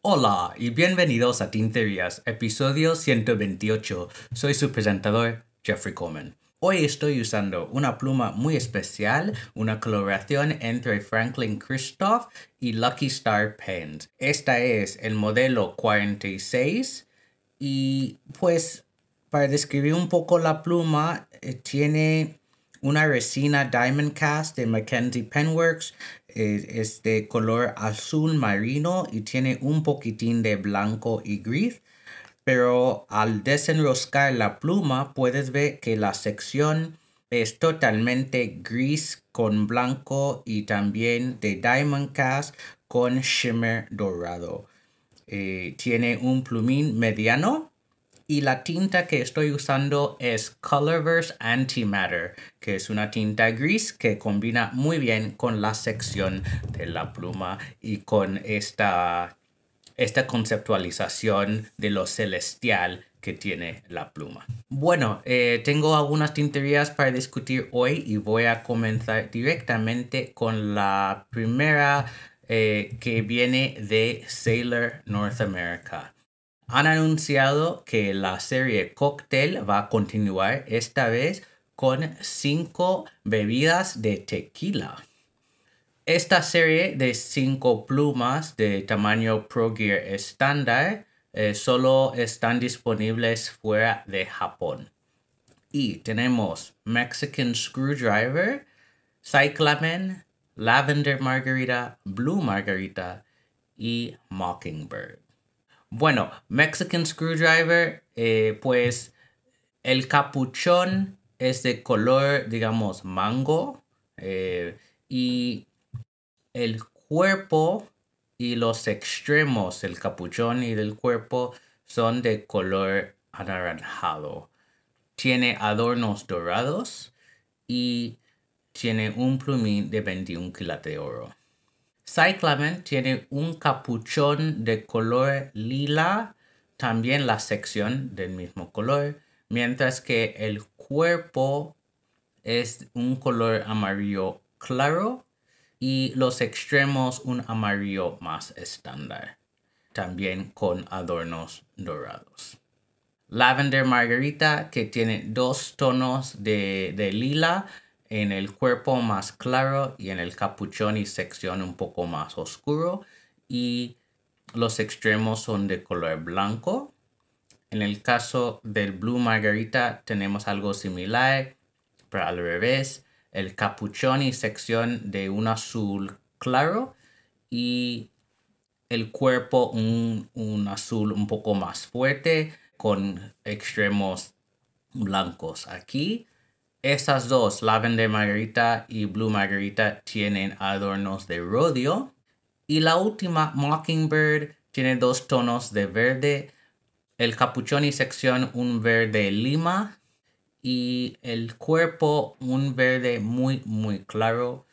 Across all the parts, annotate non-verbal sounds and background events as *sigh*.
Hola y bienvenidos a Tinterías, episodio 128. Soy su presentador, Jeffrey Coleman. Hoy estoy usando una pluma muy especial, una colaboración entre Franklin Christoph y Lucky Star Pens. Esta es el modelo 46 y pues para describir un poco la pluma, eh, tiene una resina Diamond Cast de Mackenzie Penworks. Eh, es de color azul marino y tiene un poquitín de blanco y gris pero al desenroscar la pluma puedes ver que la sección es totalmente gris con blanco y también de diamond cast con shimmer dorado. Eh, tiene un plumín mediano y la tinta que estoy usando es Colorverse Antimatter, que es una tinta gris que combina muy bien con la sección de la pluma y con esta esta conceptualización de lo celestial que tiene la pluma. Bueno, eh, tengo algunas tinterías para discutir hoy y voy a comenzar directamente con la primera eh, que viene de Sailor North America. Han anunciado que la serie Cocktail va a continuar esta vez con cinco bebidas de tequila. Esta serie de cinco plumas de tamaño Pro Gear estándar eh, solo están disponibles fuera de Japón. Y tenemos Mexican Screwdriver, Cyclamen, Lavender Margarita, Blue Margarita y Mockingbird. Bueno, Mexican Screwdriver, eh, pues el capuchón es de color, digamos, mango. Eh, y el cuerpo y los extremos del capuchón y del cuerpo son de color anaranjado. Tiene adornos dorados y tiene un plumín de 21 quilates de oro. Cyclamen tiene un capuchón de color lila, también la sección del mismo color, mientras que el cuerpo es un color amarillo claro y los extremos un amarillo más estándar, también con adornos dorados. Lavender Margarita que tiene dos tonos de, de lila en el cuerpo más claro y en el capuchón y sección un poco más oscuro y los extremos son de color blanco. En el caso del Blue Margarita tenemos algo similar, pero al revés el capuchón y sección de un azul claro y el cuerpo un, azul un poco más fuerte con extremos blancos. Aquí esas dos, Lavender Margarita y Blue Margarita, tienen adornos de rodio. Y la última, Mockingbird, tiene dos tonos de verde. El capuchón y sección un verde lima y el cuerpo un verde muy muy claro.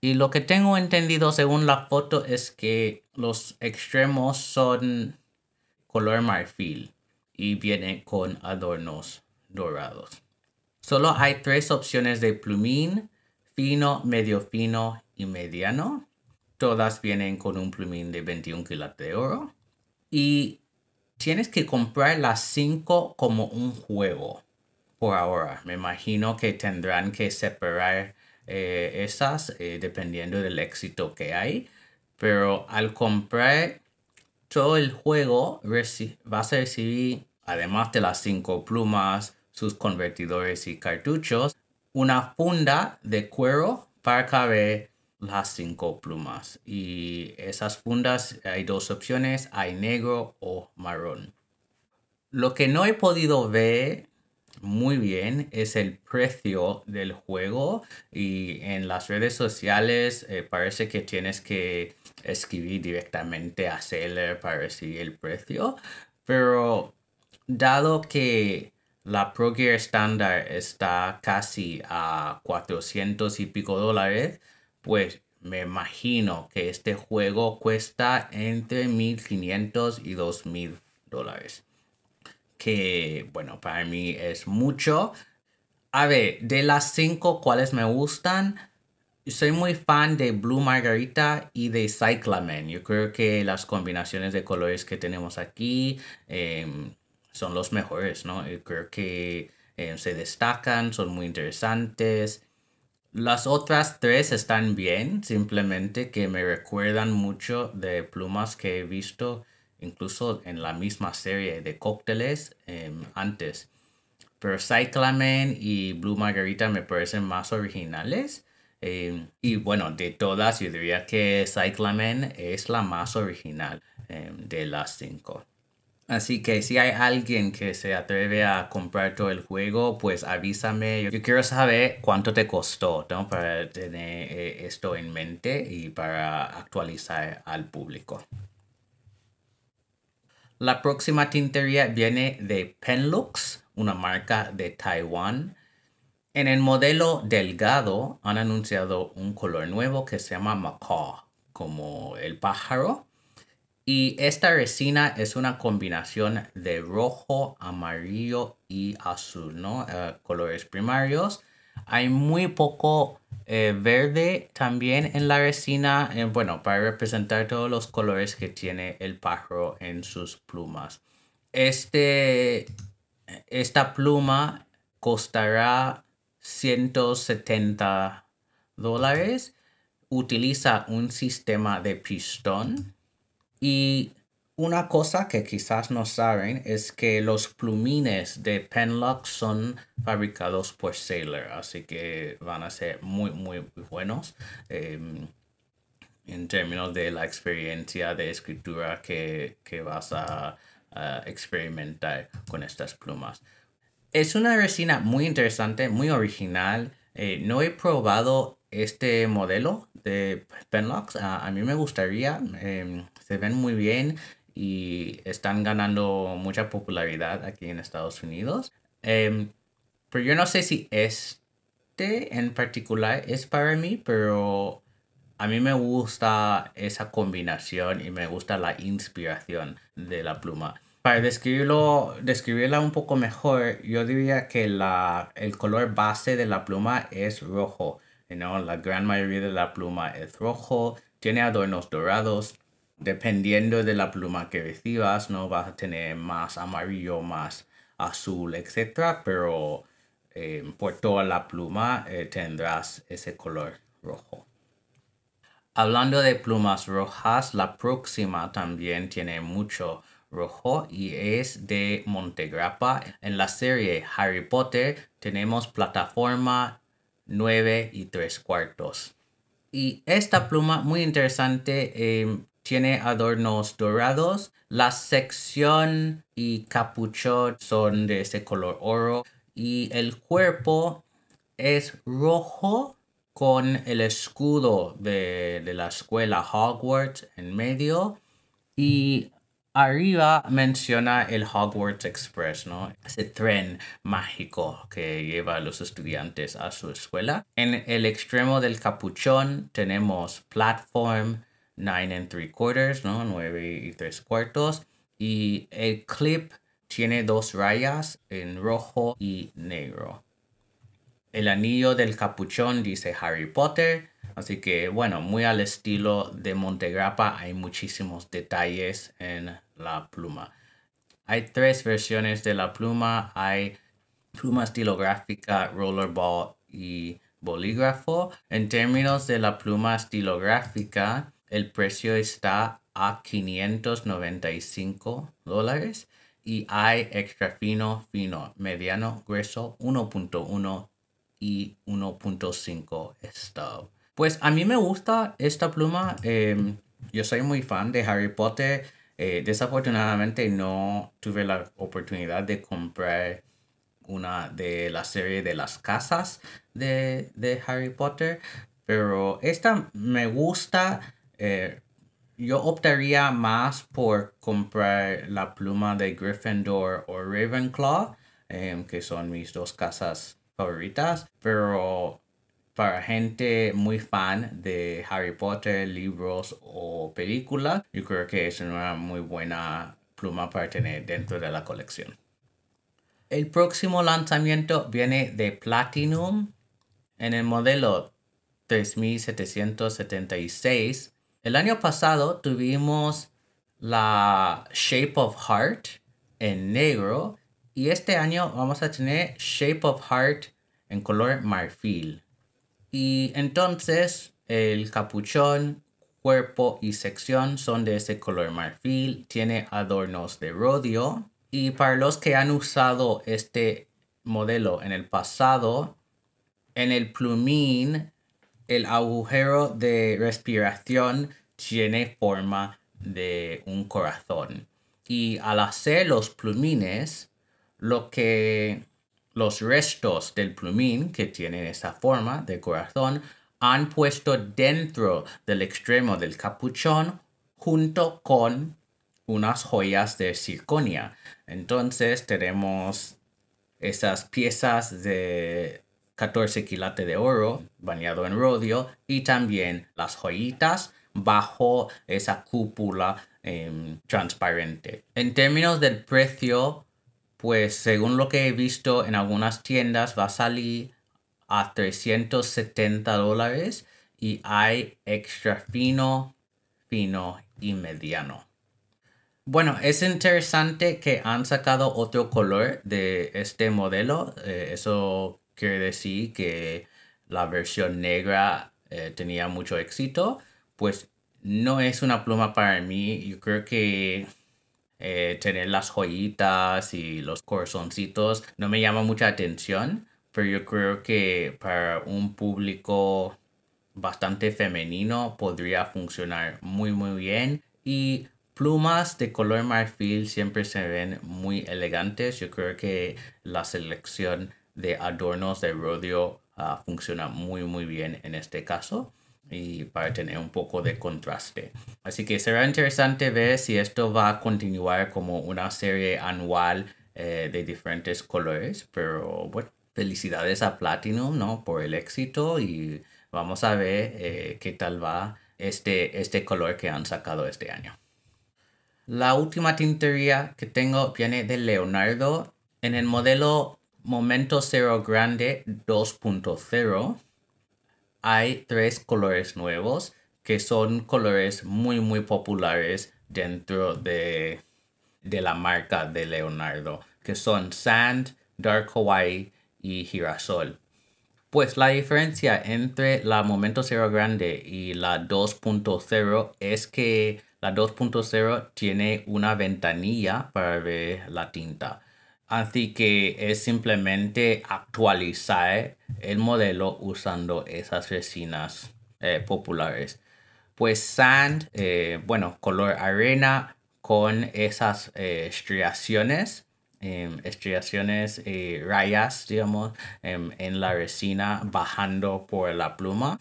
Y lo que tengo entendido según la foto es que los extremos son color marfil y viene con adornos dorados. Solo hay tres opciones de plumín, fino, medio fino y mediano. Todas vienen con un plumín de 21 quilates de oro. Y tienes que comprar las cinco como un juego por ahora. Me imagino que tendrán que separar eh, esas eh, dependiendo del éxito que hay. Pero al comprar todo el juego vas a recibir, además de las cinco plumas, sus convertidores y cartuchos, una funda de cuero para caber las cinco plumas. Y esas fundas hay dos opciones, hay negro o marrón. Lo que no he podido ver muy bien es el precio del juego y en las redes sociales eh, parece que tienes que escribir directamente a Seller para recibir el precio pero dado que la Pro Gear estándar está casi a 400 y pico dólares pues me imagino que este juego cuesta entre 1500 y 2000 dólares que, bueno, para mí es mucho. A ver, de las cinco cuales me gustan, soy muy fan de Blue Margarita y de Cyclamen. Yo creo que las combinaciones de colores que tenemos aquí em, son los mejores, ¿no? Yo creo que em, se destacan, son muy interesantes. Las otras tres están bien, simplemente que me recuerdan mucho de plumas que he visto incluso en la misma serie de cócteles em, antes. Pero Cyclamen y Blue Margarita me parecen más originales. Em, y bueno, de todas, yo diría que Cyclamen es la más original em, de las cinco. Así que si hay alguien que se atreve a comprar todo el juego, pues avísame. Yo quiero saber cuánto te costó, ¿no? Para tener eh, esto en mente y para actualizar al público. La próxima tintería viene de Penlux, una marca de Taiwán. En el modelo delgado han anunciado un color nuevo que se llama macaw, como el pájaro. Y esta resina es una combinación de rojo, amarillo y azul, ¿no? Eh, colores primarios. Hay muy poco eh, verde también en la resina, eh, bueno, para representar todos los colores que tiene el pájaro en sus plumas. Este, esta pluma costará 170 dólares. Utiliza un sistema de pistón y una cosa que quizás no saben es que los plumines de Penlock son fabricados por Sailor, así que van a ser muy, muy buenos em, en términos de la experiencia de escritura que, vas a, experimentar con estas plumas. Es una resina muy interesante, muy original. Eh, no he probado este modelo de Penlocks. a mí me gustaría. Em, se ven muy bien y están ganando mucha popularidad aquí en Estados Unidos. Em, pero yo no sé si este en particular es para mí, pero a mí me gusta esa combinación y me gusta la inspiración de la pluma. Para describirlo, describirla un poco mejor, yo diría que la, el color base de la pluma es rojo. ¿no? La gran mayoría de la pluma es rojo, tiene adornos dorados, dependiendo de la pluma que recibas, no vas a tener más amarillo, más azul, etc. Pero eh, por toda la pluma eh, tendrás ese color rojo. Hablando de plumas rojas, la próxima también tiene mucho rojo y es de Montegrappa. En la serie Harry Potter tenemos plataforma 9 y 3 cuartos. Y esta pluma muy interesante eh, tiene adornos dorados. La sección y capuchón son de ese color oro y el cuerpo es rojo con el escudo de, de la escuela Hogwarts en medio y arriba menciona el Hogwarts Express, ¿no? Ese tren mágico que lleva a los estudiantes a su escuela. En el extremo del capuchón tenemos platform, 9 and 3 quarters, ¿no? 9 y 3 cuartos. Y el clip tiene dos rayas en rojo y negro. El anillo del capuchón dice Harry Potter. Así que bueno, muy al estilo de Montegrappa hay muchísimos detalles en la pluma. Hay tres versiones de la pluma. Hay pluma estilográfica, rollerball y bolígrafo. En términos de la pluma estilográfica, el precio está a 595 dólares y hay extra fino, fino, mediano, grueso 1.1 y 1.5 stub. Pues a mí me gusta esta pluma. Em, yo soy muy fan de Harry Potter. Eh, desafortunadamente no tuve la oportunidad de comprar una de la serie de las casas de, de Harry Potter. Pero esta me gusta eh, yo optaría más por comprar la pluma de Gryffindor o Ravenclaw, em, que son mis dos casas favoritas, pero para gente muy fan de Harry Potter, libros o películas, yo creo que es una muy buena pluma para tener dentro de la colección. El próximo lanzamiento viene de Platinum en el modelo 3776. El año pasado tuvimos la Shape of Heart en negro y este año vamos a tener Shape of Heart en color marfil. Y entonces el capuchón, cuerpo y sección son de ese color marfil, tiene adornos de rodio y para los que han usado este modelo en el pasado, en el plumín el agujero de respiración tiene forma de un corazón. Y al hacer los plumines, lo que los restos del plumín que tienen esa forma de corazón han puesto dentro del extremo del capuchón junto con unas joyas de circonia. Entonces tenemos esas piezas de 14 quilates de oro bañado en rodio y también las joyitas bajo esa cúpula em, transparente. En términos del precio, pues según lo que he visto en algunas tiendas va a salir a 370 dólares y hay extra fino, fino y mediano. Bueno, es interesante que han sacado otro color de este modelo. Eh, eso quiere decir que la versión negra eh, tenía mucho éxito. Pues no es una pluma para mí. Yo creo que eh, tener las joyitas y los corazoncitos no me llama mucha atención. Pero yo creo que para un público bastante femenino podría funcionar muy muy bien. Y plumas de color marfil siempre se ven muy elegantes. Yo creo que la selección de adornos de rodeo ah, funciona muy muy bien en este caso y para tener un poco de contraste. Así que será interesante ver si esto va a continuar como una serie anual eh, de diferentes colores, pero bueno, felicidades a Platinum, ¿no? Por el éxito y vamos a ver eh, qué tal va este, este color que han sacado este año. La última tintería que tengo viene de Leonardo en el modelo Momento Cero Grande 2.0 hay tres colores nuevos que son colores muy muy populares dentro de, de la marca de Leonardo que son Sand, Dark Hawaii y Girasol. Pues la diferencia entre la Momento Cero Grande y la 2.0 es que la 2.0 tiene una ventanilla para ver la tinta. Así que es simplemente actualizar el modelo usando esas resinas eh, populares. Pues sand, eh, bueno, color arena con esas eh, estriaciones, em, estriaciones, rayas, digamos, em, en la resina bajando por la pluma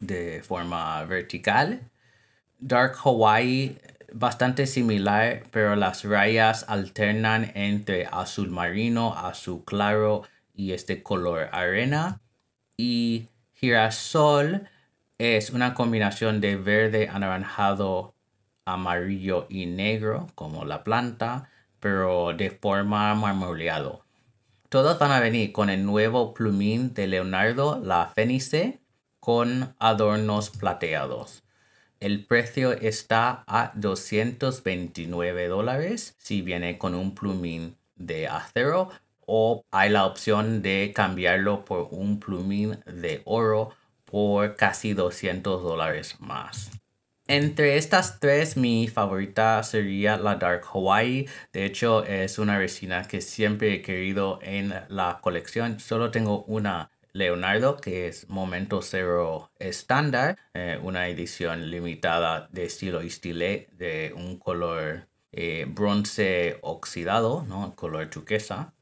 de forma vertical. Dark Hawaii, bastante similar, pero las rayas alternan entre azul marino, azul claro y este color arena. Y girasol es una combinación de verde, anaranjado, amarillo y negro, como la planta, pero de forma marmoleado. Todos van a venir con el nuevo plumín de Leonardo, la Fenice, con adornos plateados. El precio está a 229 dólares si viene con un plumín de acero o hay la opción de cambiarlo por un plumín de oro por casi 200 dólares más. Entre estas tres, mi favorita sería la Dark Hawaii. De hecho, es una resina que siempre he querido en la colección. Solo tengo una Leonardo, que es Momento Cero estándar, eh, una edición limitada de estilo estilé de un color eh, bronce oxidado, ¿no? color turquesa.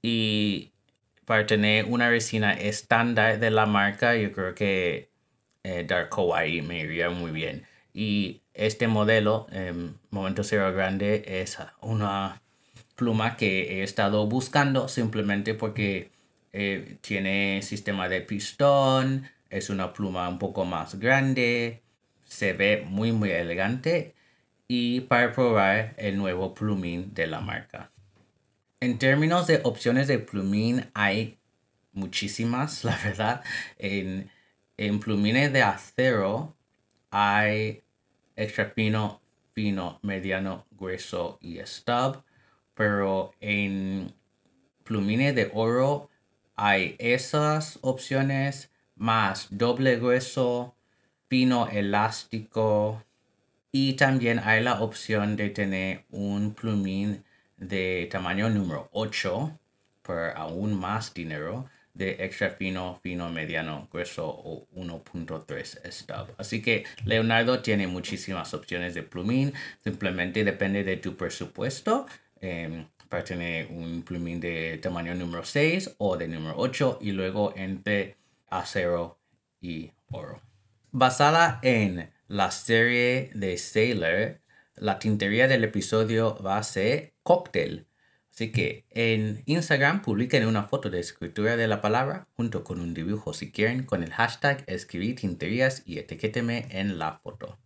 Y para tener una resina estándar de la marca, yo creo que eh, Dark Hawaii me iría muy bien. Y este modelo, em, Momento Cero Grande, es una pluma que he estado buscando simplemente porque eh, tiene sistema de pistón, es una pluma un poco más grande, se ve muy muy elegante y para probar el nuevo plumín de la marca. En términos de opciones de plumín, hay muchísimas, *laughs* la verdad. En, en plumines de acero hay extra fino, fino, mediano, grueso y stub. Pero en plumines de oro hay esas opciones más doble grueso, fino elástico y también hay la opción de tener un plumín de tamaño número 8 por aún más dinero de extra fino, fino, mediano, grueso o 1.3 stub. Así que Leonardo tiene muchísimas opciones de plumín. Simplemente depende de tu presupuesto. Em, para tener un plumín de tamaño número 6 o de número 8 y luego entre acero y oro. Basada en la serie de Sailor, la tintería del episodio va a ser cóctel. Así que en Instagram publiquen una foto de escritura de la palabra junto con un dibujo si quieren con el hashtag tinterías y etiquéteme en la foto.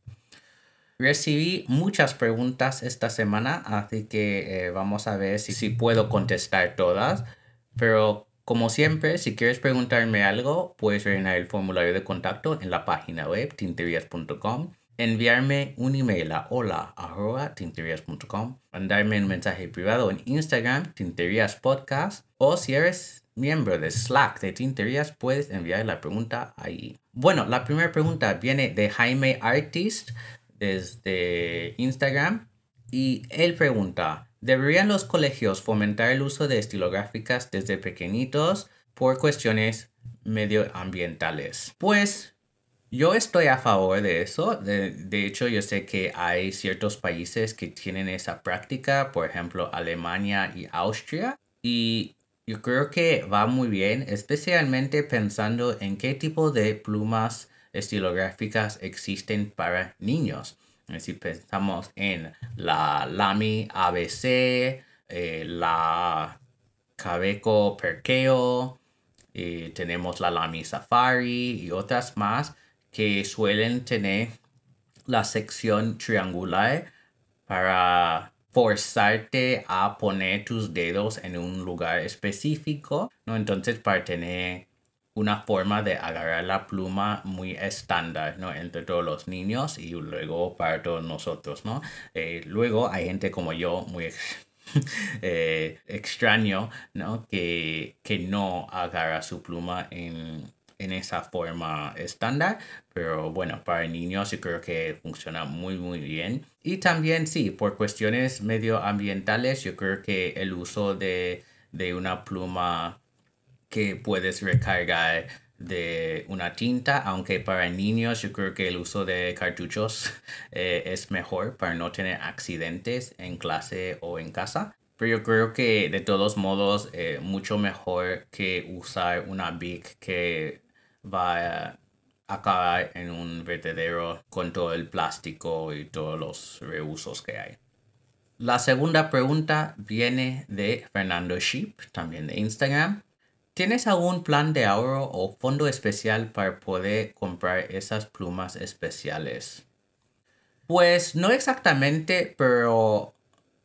Recibí muchas preguntas esta semana, así que eh, vamos a ver si, puedo contestar todas. Pero como siempre, si quieres preguntarme algo, puedes rellenar el formulario de contacto en la página web tinterías.com, enviarme un email a hola.tinterías.com, mandarme un mensaje privado en Instagram, Tinterías Podcast, o si eres miembro de Slack de Tinterías, puedes enviar la pregunta ahí. Bueno, la primera pregunta viene de Jaime Artist desde Instagram y él pregunta, ¿deberían los colegios fomentar el uso de estilográficas desde pequeñitos por cuestiones medioambientales? Pues yo estoy a favor de eso. De, de, hecho, yo sé que hay ciertos países que tienen esa práctica, por ejemplo, Alemania y Austria. Y yo creo que va muy bien, especialmente pensando en qué tipo de plumas estilográficas existen para niños. Si pensamos en la Lamy ABC, eh, la Cabeco Perkeo, y tenemos la Lamy Safari y otras más que suelen tener la sección triangular para forzarte a poner tus dedos en un lugar específico, ¿no? Entonces para tener una forma de agarrar la pluma muy estándar, ¿no? Entre todos los niños y luego para todos nosotros, ¿no? Eh, luego hay gente como yo, muy *laughs* eh, extraño, ¿no? Que, que no agarra su pluma en, en esa forma estándar, pero bueno, para niños yo creo que funciona muy muy bien. Y también sí, por cuestiones medioambientales, yo creo que el uso de, de una pluma que puedes recargar de una tinta, aunque para niños yo creo que el uso de cartuchos *laughs* eh, es mejor para no tener accidentes en clase o en casa. Pero yo creo que de todos modos eh, mucho mejor que usar una Bic que va a acabar en un vertedero con todo el plástico y todos los reusos que hay. La segunda pregunta viene de Fernando Sheep, también de Instagram. ¿Tienes algún plan de ahorro o fondo especial para poder comprar esas plumas especiales? Pues no exactamente, pero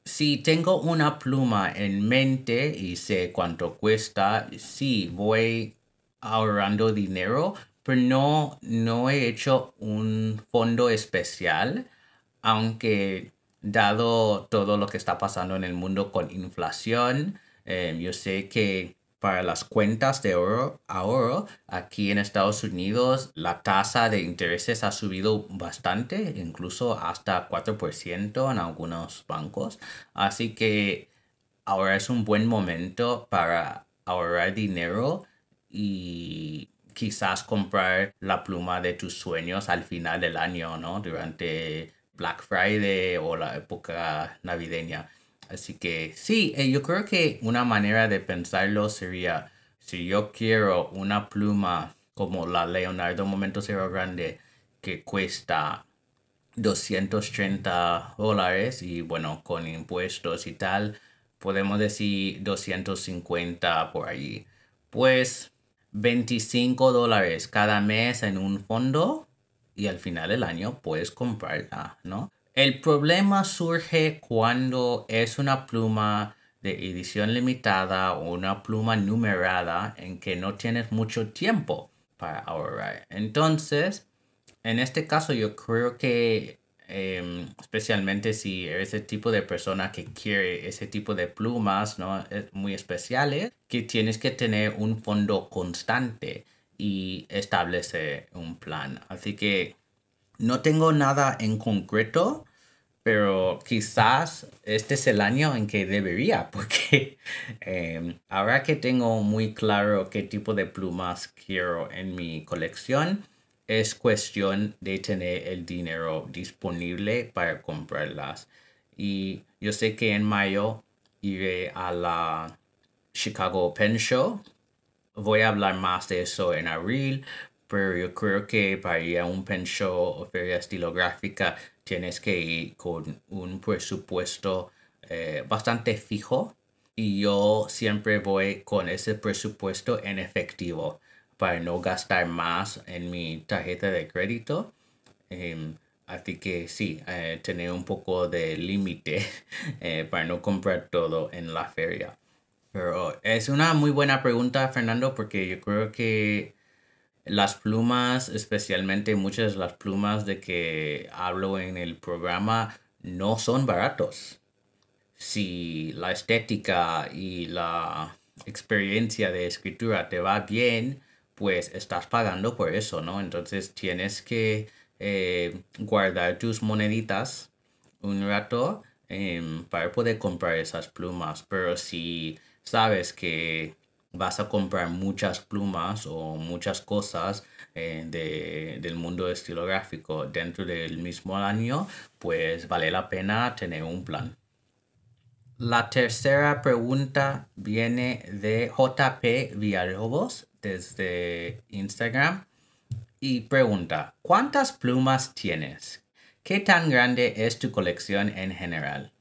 si tengo una pluma en mente y sé cuánto cuesta, sí voy ahorrando dinero, pero no, no he hecho un fondo especial, aunque dado todo lo que está pasando en el mundo con inflación, eh, yo sé que para las cuentas de oro, ahorro aquí en Estados Unidos la tasa de intereses ha subido bastante, incluso hasta 4% en algunos bancos. Así que ahora es un buen momento para ahorrar dinero y quizás comprar la pluma de tus sueños al final del año, ¿no? Durante Black Friday o la época navideña. Así que sí, eh, yo creo que una manera de pensarlo sería, si yo quiero una pluma como la Leonardo Momento Cero Grande que cuesta 230 dólares y bueno, con impuestos y tal, podemos decir 250 por allí. Pues 25 dólares cada mes en un fondo y al final del año puedes comprarla, ¿no? El problema surge cuando es una pluma de edición limitada o una pluma numerada en que no tienes mucho tiempo para ahorrar. Entonces, en este caso yo creo que em, especialmente si eres el tipo de persona que quiere ese tipo de plumas ¿no? muy especiales, que tienes que tener un fondo constante y establecer un plan. Así que no tengo nada en concreto, pero quizás este es el año en que debería, *laughs* porque em, ahora que tengo muy claro qué tipo de plumas quiero en mi colección, es cuestión de tener el dinero disponible para comprarlas. Y yo sé que en mayo iré a la Chicago Pen Show. Voy a hablar más de eso en abril, pero yo creo que para ir a un pen show o feria estilográfica tienes que ir con un presupuesto eh, bastante fijo y yo siempre voy con ese presupuesto en efectivo para no gastar más en mi tarjeta de crédito. Em, así que sí, eh, tener un poco de límite *laughs* eh, para no comprar todo en la feria. Pero es una muy buena pregunta, Fernando, porque yo creo que las plumas, especialmente muchas de las plumas de que hablo en el programa, no son baratos. Si la estética y la experiencia de escritura te va bien, pues estás pagando por eso, ¿no? Entonces tienes que eh, guardar tus moneditas un rato em, para poder comprar esas plumas. Pero si sabes que vas a comprar muchas plumas o muchas cosas eh, del mundo estilográfico dentro del mismo año, pues vale la pena tener un plan. La tercera pregunta viene de JP Villalobos desde Instagram y pregunta, ¿cuántas plumas tienes? ¿Qué tan grande es tu colección en general?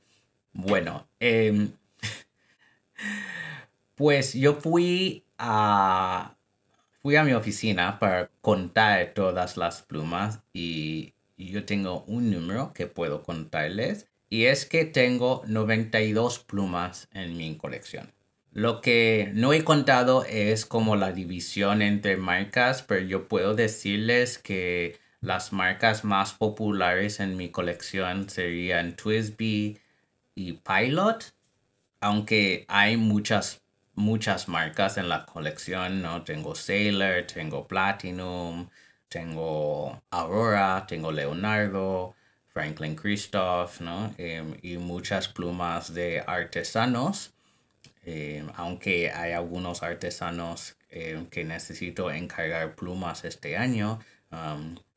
Bueno, eh, *laughs* Pues yo fui a, fui a mi oficina para contar todas las plumas y yo tengo un número que puedo contarles y es que tengo 92 plumas en mi colección. Lo que no he contado es como la división entre marcas, pero yo puedo decirles que las marcas más populares en mi colección serían Twisby y Pilot, aunque hay muchas muchas marcas en la colección, ¿no? Tengo Sailor, tengo Platinum, tengo Aurora, tengo Leonardo, Franklin Christoph, ¿no? Em, y muchas plumas de artesanos, em, aunque hay algunos artesanos em, que necesito encargar plumas este año,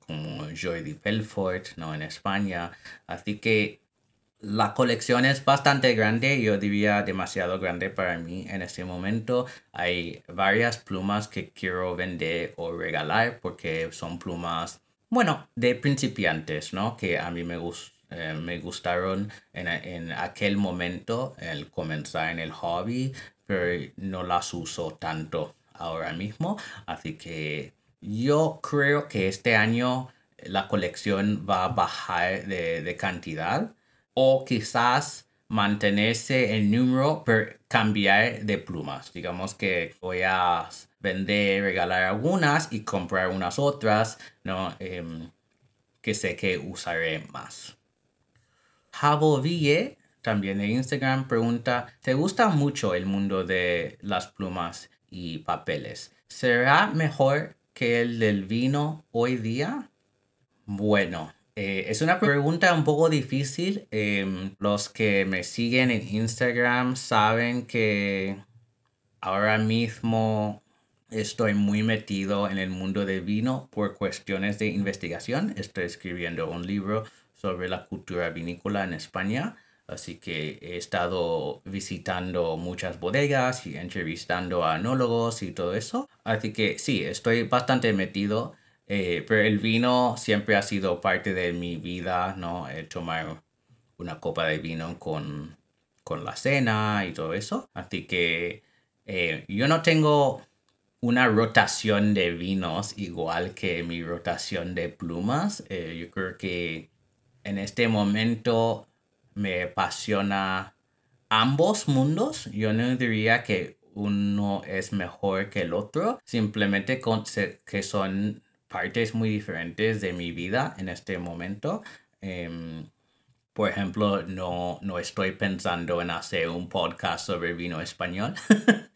como Jordi Pelfort, ¿no? En España. Así que la colección es bastante grande, yo diría demasiado grande para mí en este momento. Hay varias plumas que quiero vender o regalar porque son plumas, bueno, de principiantes, ¿no? Que a mí me, eh, me gustaron en, en, aquel momento, el comenzar en el hobby, pero no las uso tanto ahora mismo. Así que yo creo que este año la colección va a bajar de, de cantidad o quizás mantenerse el número pero cambiar de plumas. Digamos que voy a vender, regalar algunas y comprar unas otras, ¿no? Em, que sé que usaré más. Javo Ville, también de Instagram, pregunta, ¿te gusta mucho el mundo de las plumas y papeles? ¿Será mejor que el del vino hoy día? Bueno, eh, es una pregunta un poco difícil. Em, los que me siguen en Instagram saben que ahora mismo estoy muy metido en el mundo del vino por cuestiones de investigación. Estoy escribiendo un libro sobre la cultura vinícola en España. Así que he estado visitando muchas bodegas y entrevistando a anólogos y todo eso. Así que sí, estoy bastante metido. Eh, pero el vino siempre ha sido parte de mi vida, ¿no? He tomar una copa de vino con, con la cena y todo eso. Así que eh, yo no tengo una rotación de vinos igual que mi rotación de plumas. Eh, yo creo que en este momento me apasiona ambos mundos. Yo no diría que uno es mejor que el otro, simplemente con, que son partes muy diferentes de mi vida en este momento. Em, por ejemplo, no, no estoy pensando en hacer un podcast sobre vino español. *laughs*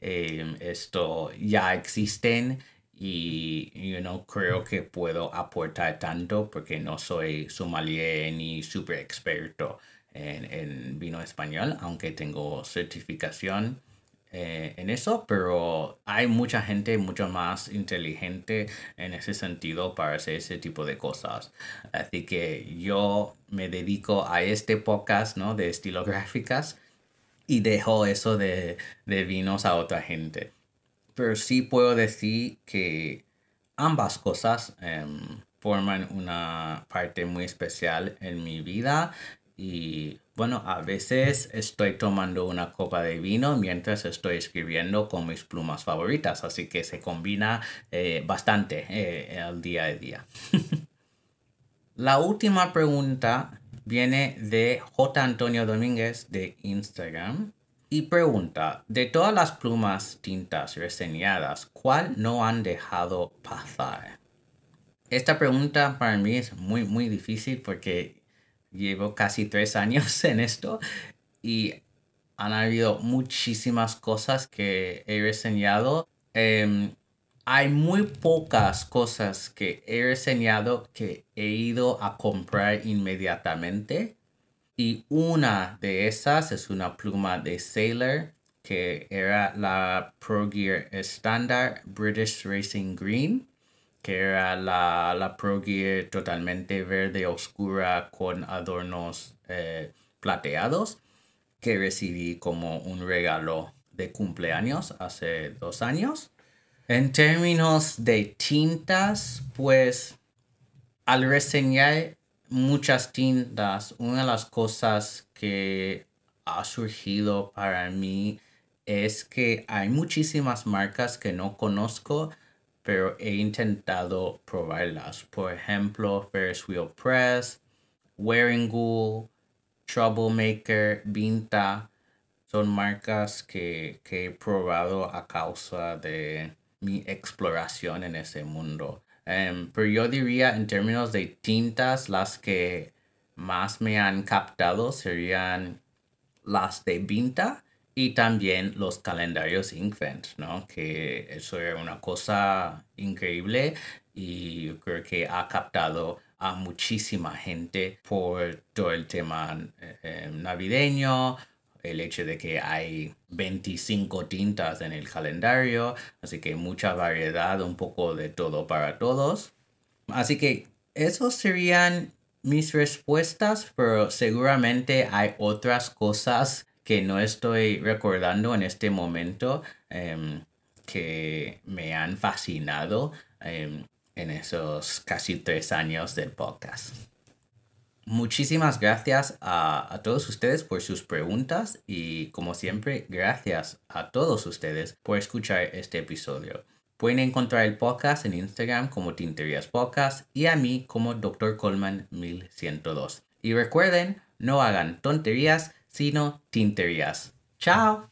Em, esto ya existen y yo no creo que puedo aportar tanto porque no soy sommelier ni super experto en, en vino español, aunque tengo certificación eh, en eso, pero hay mucha gente mucho más inteligente en ese sentido para hacer ese tipo de cosas. Así que yo me dedico a este podcast, ¿no? De estilográficas y dejo eso de, de vinos a otra gente. Pero sí puedo decir que ambas cosas em, forman una parte muy especial en mi vida y bueno, a veces estoy tomando una copa de vino mientras estoy escribiendo con mis plumas favoritas, así que se combina eh, bastante eh, al día a día. *laughs* La última pregunta viene de J. Antonio Domínguez de Instagram y pregunta, de todas las plumas tintas reseñadas, ¿cuál no han dejado pasar? Esta pregunta para mí es muy, muy difícil porque llevo casi tres años *laughs* en esto y han habido muchísimas cosas que he reseñado. Em, hay muy pocas cosas que he reseñado que he ido a comprar inmediatamente. Y una de esas es una pluma de Sailor que era la Pro Gear Standard British Racing Green que era la, la Pro Gear totalmente verde oscura con adornos eh, plateados que recibí como un regalo de cumpleaños hace dos años. En términos de tintas, pues al reseñar muchas tintas, una de las cosas que ha surgido para mí es que hay muchísimas marcas que no conozco pero he intentado probarlas. Por ejemplo, Ferris Wheel Press, Wearing Ghoul, Troublemaker, Vinta. Son marcas que, he probado a causa de mi exploración en ese mundo. Em, pero yo diría en términos de tintas, las que más me han captado serían las de Vinta y también los calendarios Inkvent, ¿no? Que eso era una cosa increíble y yo creo que ha captado a muchísima gente por todo el tema eh, eh, navideño, el hecho de que hay 25 tintas en el calendario, así que mucha variedad, un poco de todo para todos. Así que esos serían mis respuestas, pero seguramente hay otras cosas que no estoy recordando en este momento em, que me han fascinado em, en esos casi tres años del podcast. Muchísimas gracias a, todos ustedes por sus preguntas y como siempre gracias a todos ustedes por escuchar este episodio. Pueden encontrar el podcast en Instagram como Tinterías Podcast y a mí como Dr. Coleman 1102. Y recuerden, no hagan tonterías, sino tinterías. ¡Chao!